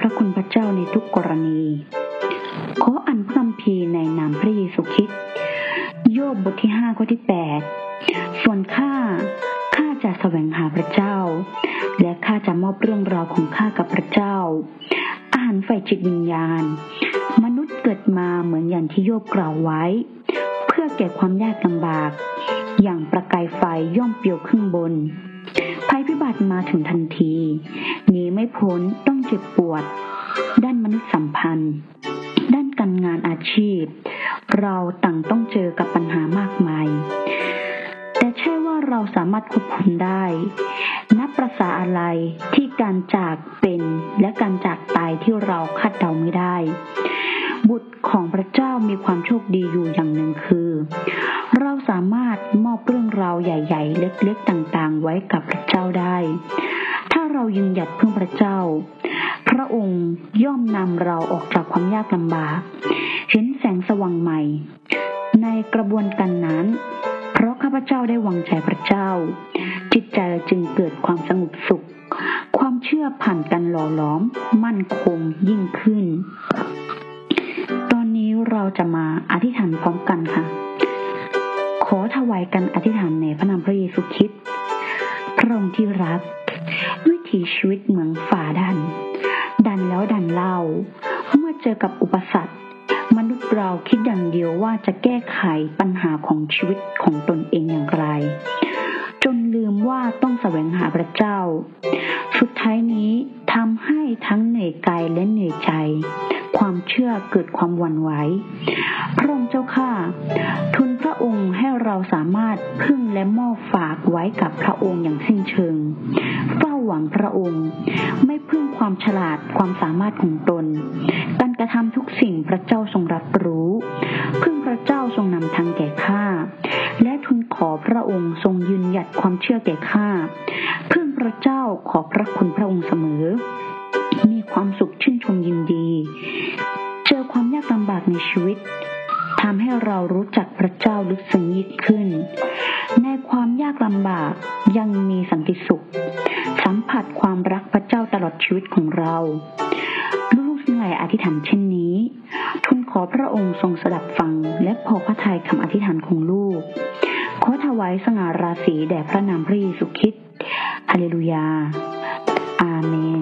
พระคุณพระเจ้าในทุกกรณี ขออันพระคัมภีร์ในนามพระเยซูคริสต์โยบบทที่ห้าข้อที่แปดส่วนข้าข้าจะแสวงหาพระเจ้า และข้าจะมอบเรื่องราวของข้ากับพระเจ้า อาหารไฟจิตวิญญาณ มนุษย์เกิดมาเหมือนอย่างที่โยบกล่าวไว้ เพื่อแก่ความยากลำบาก อย่างประกายไฟย่อมเปลี่ยวขึ้นบน ภัยพิบัติมาถึงทันทีหนีไม่พ้นต้องเจ็บปวด ด้านมนุษยสัมพันธ์ ด้านการงานอาชีพ เราต่างต้องเจอกับปัญหามากมาย แต่ใช่ว่าเราสามารถควบคุมได้ นับประสาอะไรที่การจากเป็นและการจากตายที่เราคาดเดาไม่ได้ บุตรของพระเจ้ามีความโชคดีอยู่อย่างหนึ่งคือ เราสามารถมอบเรื่องราวใหญ่ๆ เล็กๆต่างๆ ไว้กับพระเจ้าได้ ถ้าเรายืนหยัดพึ่งพระเจ้า พระองค์ย่อมนำเราออกจากความยากลำบาก เห็นแสงสว่างใหม่ ในกระบวนการนั้น เพราะข้าพเจ้าได้วางใจพระเจ้า จิตใจจึงเกิดความสงบสุข ความเชื่อผ่านกันหล่อหลอม มั่นคงยิ่งขึ้น ตอนนี้เราจะมาอธิษฐานพร้อมกันค่ะ ถวายกันอธิษฐานในพระนามพระเยซูคริสต์พระองค์ที่รักวิถีชีวิตเหมืองฝ่าดัน ดันแล้วดันเล่า เมื่อเจอกับอุปสรรคมนุษย์เราคิดอย่างเดียวว่าจะแก้ไขปัญหาของชีวิตของตนเองอย่างไร จนลืมว่าต้องแสวงหาพระเจ้า สุดท้ายนี้ทำให้ทั้งเหนื่อยกายและเหนื่อยใจ ความเชื่อเกิดความหวั่นไหวพระองค์เจ้าข้า เราสามารถพึ่งและมอบฝากไว้กับพระองค์อย่างสิ้นเชิง เฝ้าหวังพระองค์ ไม่พึ่งความฉลาดความสามารถของตน การกระทำทุกสิ่งพระเจ้าทรงรับรู้ พึ่งพระเจ้าทรงนำทางแก่ข้า และทุนขอพระองค์ทรงยืนหยัดความเชื่อแก่ข้า พึ่งพระเจ้าขอพระคุณพระองค์เสมอ มีความสุขชื่นชมยินดี เจอความยากลำบากในชีวิต ทำให้เรารู้จักพระเจ้าลึกซึ้งยิ่งขึ้น ในความยากลำบากยังมีสันติสุข สัมผัสความรักพระเจ้าตลอดชีวิตของเรา ลูกๆทั้งหลายอธิษฐานเช่นนี้ทุนขอพระองค์ทรงสดับฟัง และพอพระทัยคำอธิษฐานของลูก ขอถวายสง่าราศีแด่พระนามพระเยซูคริสต์ฮาเลลูยา อาเมน